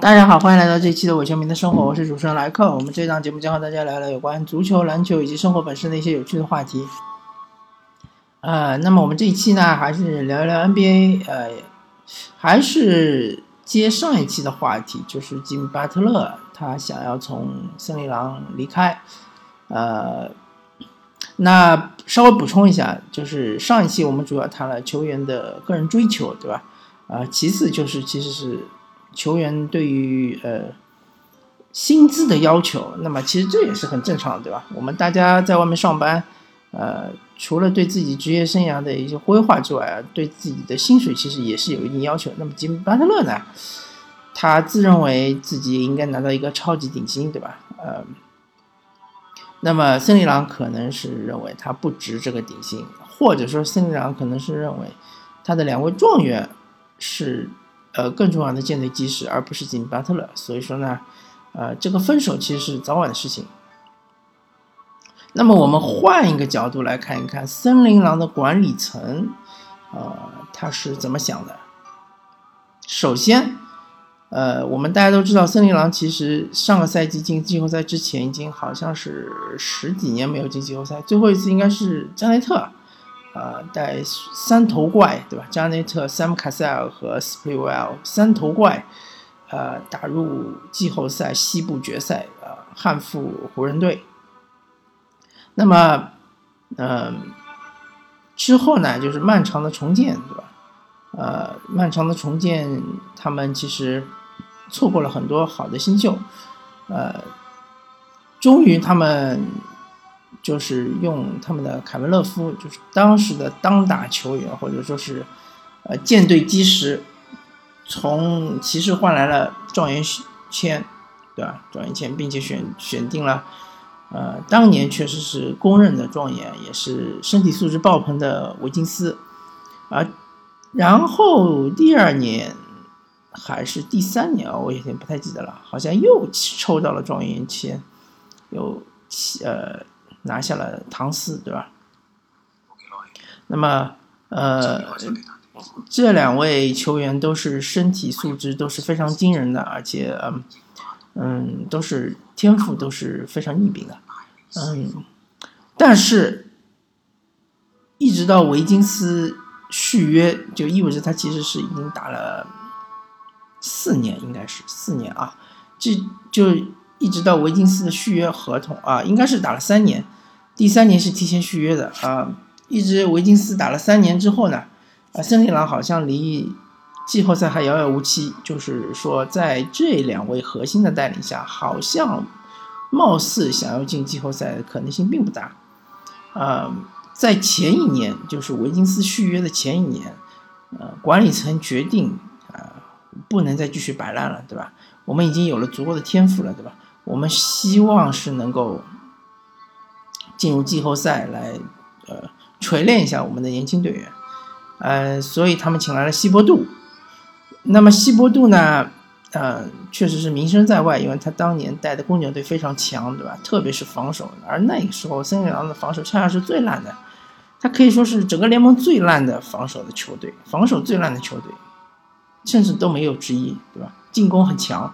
大家好，欢迎来到这一期的伪球迷的生活，我是主持人莱克。我们这档节目将和大家聊聊有关足球、篮球以及生活本身的一些有趣的话题。呃，那么我们这一期呢，还是聊一聊 NBA，呃，还是接上一期的话题，就是吉米巴特勒他想要从森林狼离开。呃，那稍微补充一下，就是上一期我们主要谈了球员的个人追求，对吧？啊，其次就是其实是球员对于呃薪资的要求，那么其实这也是很正常的，对吧？我们大家在外面上班，呃，除了对自己职业生涯的一些规划之外，对自己的薪水其实也是有一定要求。那么吉姆巴特勒呢，他自认为自己应该拿到一个超级顶薪，对吧？呃，那么森林狼可能是认为他不值这个顶薪，或者说森林狼可能是认为他的两位状元。是，呃，更重要的舰队基石，而不是吉米巴特勒。所以说呢，呃，这个分手其实是早晚的事情。那么我们换一个角度来看一看森林狼的管理层，呃，他是怎么想的？首先，呃，我们大家都知道，森林狼其实上个赛季进季后赛之前，已经好像是十几年没有进季后赛，最后一次应该是加内特。呃，带三头怪，对吧？加内特、Sam Cassell 和 Sprewell 三头怪，呃，打入季后赛西部决赛，呃，汉服湖人队。那么，嗯，之后呢，就是漫长的重建，对吧？呃，漫长的重建，他们其实错过了很多好的新秀，呃，终于他们。就是用他们的凯文勒夫，就是当时的当打球员，或者说是，呃，舰队基石，从骑士换来了状元签，对吧？状元签，并且选选定了，呃，当年确实是公认的状元，也是身体素质爆棚的维金斯，啊，然后第二年还是第三年啊，我有点不太记得了，好像又抽到了状元签，有呃。拿下了唐斯，对吧？那么，呃，这两位球员都是身体素质都是非常惊人的，而且，嗯，嗯都是天赋都是非常逆禀的，嗯，但是，一直到维金斯续约，就意味着他其实是已经打了四年，应该是四年啊，这就一直到维金斯的续约合同啊，应该是打了三年。第三年是提前续约的啊，一直维金斯打了三年之后呢，啊，森林狼好像离季后赛还遥遥无期。就是说，在这两位核心的带领下，好像貌似想要进季后赛的可能性并不大。啊，在前一年，就是维金斯续约的前一年，呃，管理层决定啊，不能再继续摆烂了，对吧？我们已经有了足够的天赋了，对吧？我们希望是能够。进入季后赛来，呃，锤炼一下我们的年轻队员，呃，所以他们请来了希伯杜。那么希伯杜呢，呃，确实是名声在外，因为他当年带的公牛队非常强，对吧？特别是防守，而那个时候森林狼的防守恰恰是最烂的，他可以说是整个联盟最烂的防守的球队，防守最烂的球队，甚至都没有之一，对吧？进攻很强，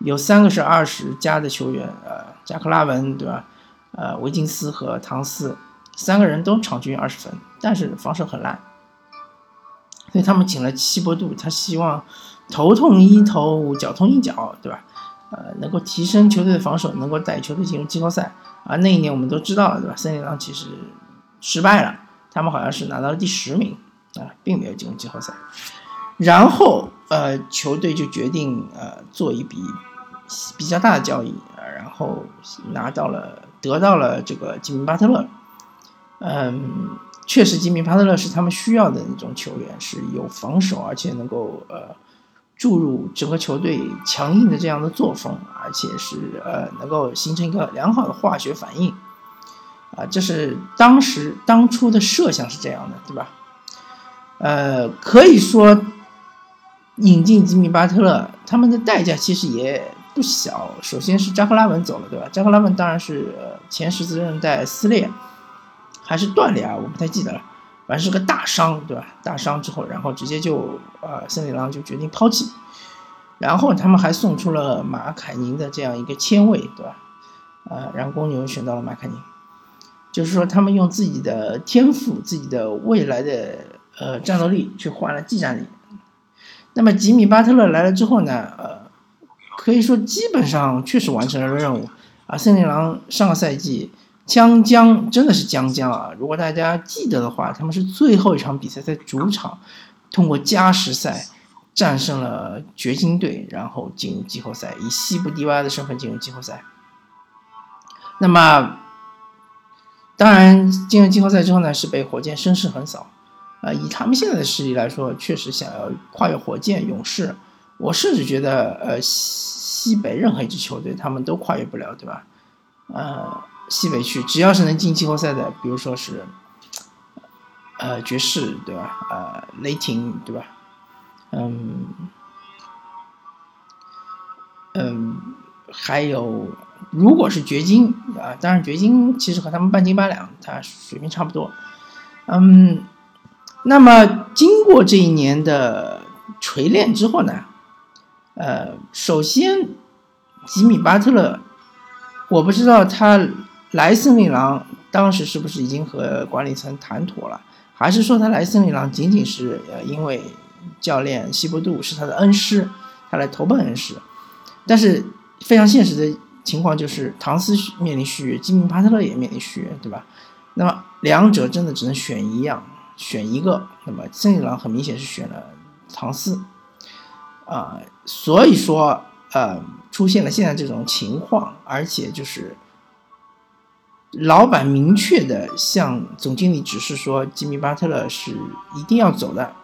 有三个是二十加的球员，呃，加克拉文，对吧？呃，维金斯和唐斯三个人都场均二十分，但是防守很烂，所以他们请了希伯杜，他希望头痛医头，脚痛医脚，对吧？呃，能够提升球队的防守，能够带球队进入季后赛。而那一年我们都知道了，对吧？森林狼其实失败了，他们好像是拿到了第十名啊，并没有进入季后赛。然后呃，球队就决定呃做一笔比较大的交易，然后拿到了。得到了这个吉米巴特勒，嗯，确实吉米巴特勒是他们需要的那种球员，是有防守，而且能够呃注入整个球队强硬的这样的作风，而且是呃能够形成一个良好的化学反应，啊，这是当时当初的设想是这样的，对吧？呃，可以说引进吉米巴特勒，他们的代价其实也。不小，首先是扎克拉文走了，对吧？扎克拉文当然是前十字韧带撕裂，还是断裂啊？我不太记得了，反正是个大伤，对吧？大伤之后，然后直接就呃，森林狼就决定抛弃。然后他们还送出了马凯宁的这样一个签位，对吧？呃，让公牛选到了马凯宁，就是说他们用自己的天赋、自己的未来的呃战斗力去换了技战力。那么吉米巴特勒来了之后呢，呃，可以说基本上确实完成了任务啊。森林狼上个赛季将将真的是将将啊！如果大家记得的话，他们是最后一场比赛在主场通过加时赛。战胜了掘金队，然后进入季后赛，以西部第八的身份进入季后赛。那么，当然进入季后赛之后呢，是被火箭声势横扫。啊，以他们现在的实力来说，确实想要跨越火箭、勇士，我甚至觉得，呃，西北任何一支球队他们都跨越不了，对吧？呃，西北区只要是能进季后赛的，比如说是，呃，爵士，对吧？呃，雷霆，对吧？嗯，嗯，还有，如果是掘金啊，当然掘金其实和他们半斤八两，他水平差不多。嗯，那么经过这一年的锤炼之后呢，呃，首先吉米巴特勒，我不知道他来森林狼当时是不是已经和管理层谈妥了，还是说他来森林狼仅仅是呃因为。教练西伯杜是他的恩师，他来投奔恩师，但是非常现实的情况就是，唐斯面临续约，吉米巴特勒也面临续约，对吧？那么两者真的只能选一样，选一个。那么森林狼很明显是选了唐斯，啊，所以说呃出现了现在这种情况，而且就是老板明确的向总经理指示说，吉米巴特勒是一定要走的。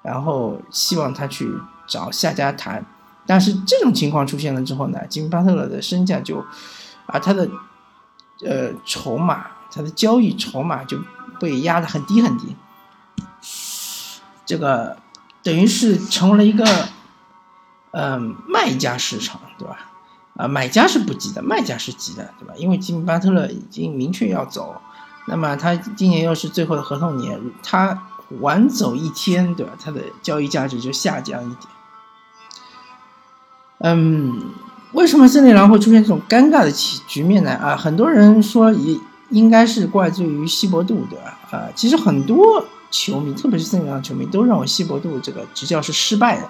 然后希望他去找下家谈，但是这种情况出现了之后呢，吉米巴特勒的身价就，啊，他的呃筹码，他的交易筹码就被压得很低很低，这个等于是成为了一个嗯卖家市场，对吧？啊，买家是不急的，卖家是急的，对吧？因为吉米巴特勒已经明确要走，那么他今年又是最后的合同年，他。晚走一天，对吧？他的交易价值就下降一点。嗯，为什么森林狼会出现这种尴尬的局局面呢？啊，很多人说也应该是怪罪于西伯杜，对吧？啊，其实很多球迷，特别是森林狼球迷，都认为西伯杜这个执教是失败的。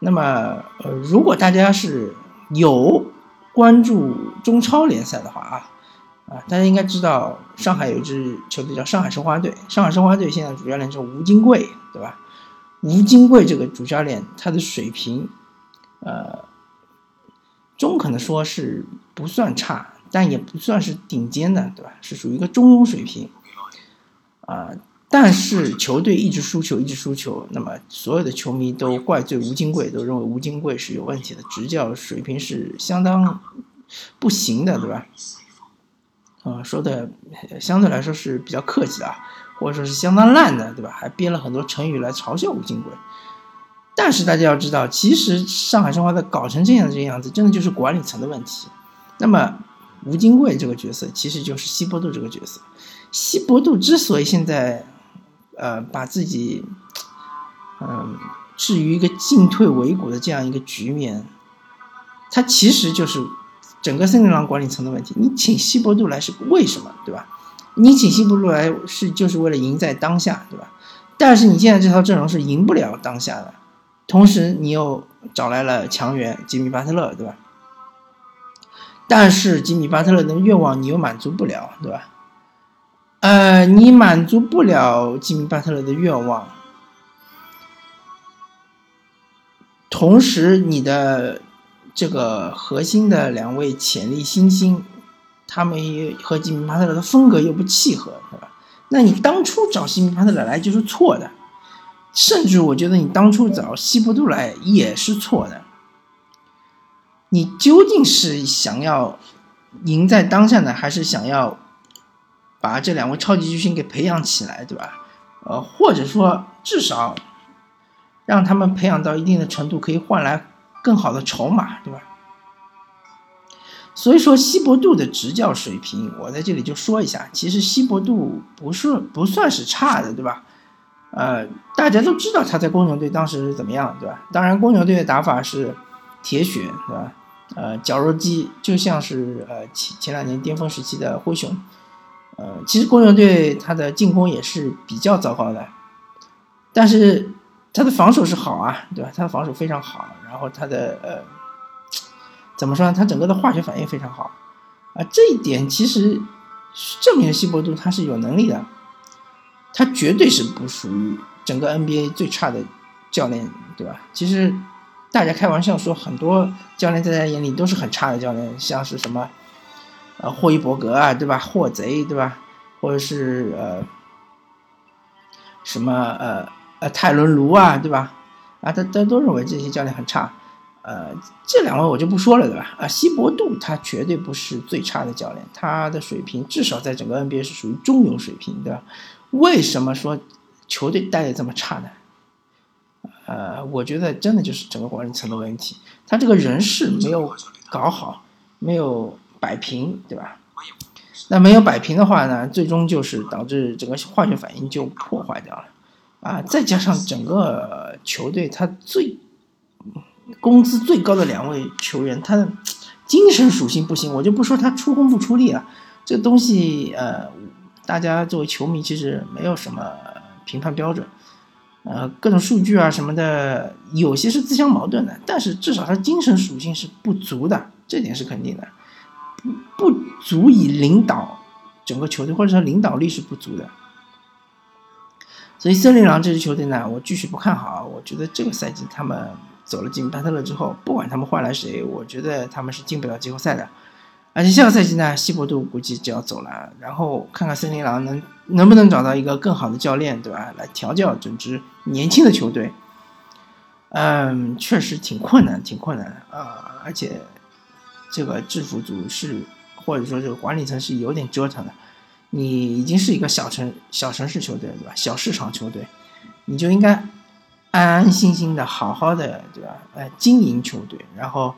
那么，呃，如果大家是有关注中超联赛的话啊。啊，大家应该知道，上海有一支球队叫上海申花队。上海申花队现在主教练是吴金贵，对吧？吴金贵这个主教练，他的水平，呃，中肯的说是不算差，但也不算是顶尖的，对吧？是属于一个中庸水平。啊，但是球队一直输球，一直输球，那么所有的球迷都怪罪吴金贵，都认为吴金贵是有问题的，执教水平是相当不行的，对吧？啊，说的相对来说是比较客气啊，或者说是相当烂的，对吧？还编了很多成语来嘲笑吴金贵。但是大家要知道，其实上海申花的搞成这样这个样子，真的就是管理层的问题。那么吴金贵这个角色，其实就是西伯杜这个角色。西伯杜之所以现在，呃，把自己，嗯，置于一个进退维谷的这样一个局面，他其实就是。整个森林狼管理层的问题，你请西伯杜来是为什么，对吧？你请西伯杜来是就是为了赢在当下，对吧？但是你现在这套阵容是赢不了当下的，同时你又找来了强援吉米巴特勒，对吧？但是吉米巴特勒的愿望你又满足不了，对吧？呃，你满足不了吉米巴特勒的愿望，同时你的。这个核心的两位潜力新星，他们和吉米巴特勒的风格又不契合，对吧？那你当初找吉米巴特勒来就是错的，甚至我觉得你当初找西伯杜来也是错的。你究竟是想要赢在当下呢，还是想要把这两位超级巨星给培养起来，对吧？呃，或者说至少让他们培养到一定的程度，可以换来。更好的筹码，对吧？所以说，西伯杜的执教水平，我在这里就说一下，其实西伯杜不是不算是差的，对吧？呃，大家都知道他在公牛队当时是怎么样，对吧？当然，公牛队的打法是铁血，对吧？呃，绞肉机就像是呃前前两年巅峰时期的灰熊。呃，其实公牛队他的进攻也是比较糟糕的，但是他的防守是好啊，对吧？他的防守非常好，然后他的呃怎么说呢？他整个的化学反应非常好啊，这一点其实证明了西伯杜他是有能力的。他绝对是不属于整个 NBA 最差的教练，对吧？其实大家开玩笑说，很多教练在他眼里都是很差的教练，像是什么呃霍伊伯格啊，对吧？霍贼，对吧？或者是呃什么呃呃泰伦卢啊，对吧？啊，他他都认为这些教练很差。呃，这两位我就不说了，对吧？啊，西伯杜他绝对不是最差的教练，他的水平至少在整个 NBA 是属于中游水平，对吧？为什么说球队带的这么差呢？呃，我觉得真的就是整个管理层的问题，他这个人事没有搞好，没有摆平，对吧？那没有摆平的话呢，最终就是导致整个化学反应就破坏掉了，啊，再加上整个球队他最工资最高的两位球员，他的精神属性不行，我就不说他出工不出力了，这东西呃。大家作为球迷，其实没有什么评判标准，呃，各种数据啊什么的，有些是自相矛盾的。但是至少他精神属性是不足的，这点是肯定的，不不足以领导整个球队，或者说领导力是不足的。所以森林狼这支球队呢，我继续不看好。我觉得这个赛季他们走了吉米巴特勒之后，不管他们换来谁，我觉得他们是进不了季后赛的。而且下个赛季呢，西伯杜估计就要走了，然后看看森林狼能能不能找到一个更好的教练，对吧？来调教整支年轻的球队。嗯，确实挺困难，挺困难的啊！而且这个制服组是，或者说这个管理层是有点折腾的。你已经是一个小城小城市球队，对吧？小市场球队，你就应该安安心心的好好的，对吧？呃，经营球队，然后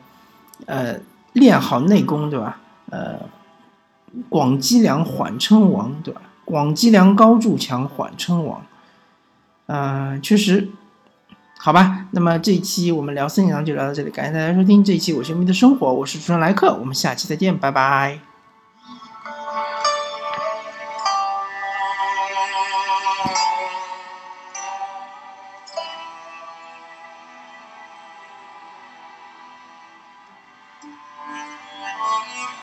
呃练好内功，对吧？呃，广积粮，缓称王，对吧？广积粮，高筑墙，缓称王。嗯，确实，好吧。那么这一期我们聊森林狼就聊到这里，感谢大家收听这一期《我球迷的生活》，我是主持人莱克，我们下期再见，拜拜。